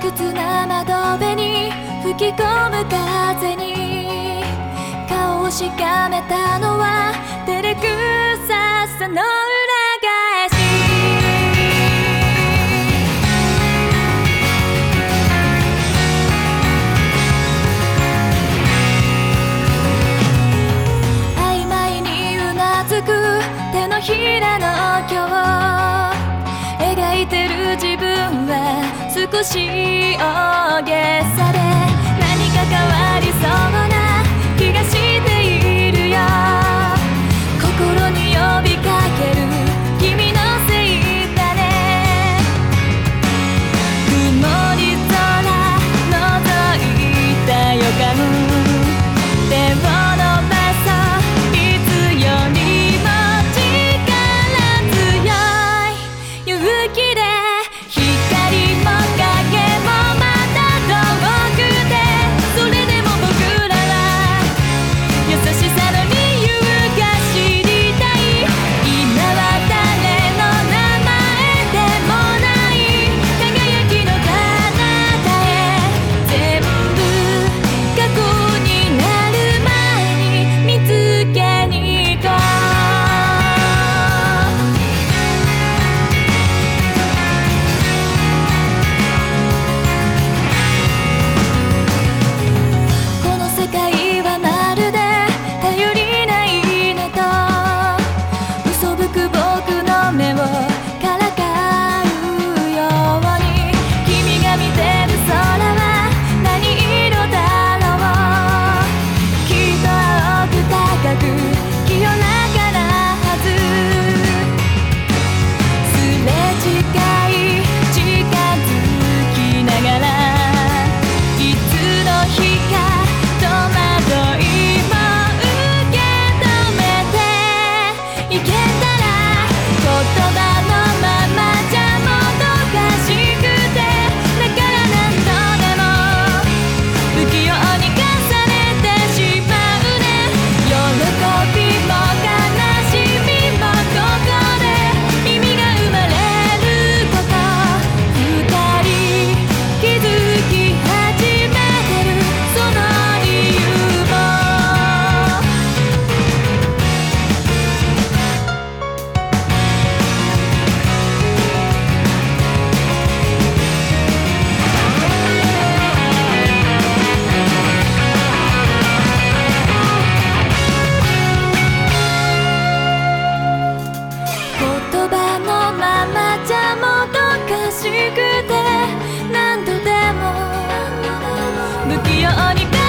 屈な窓辺に吹き込む風に。顔をしかめたのは照れくささの少し大げさで何か変わりそうな向き合うに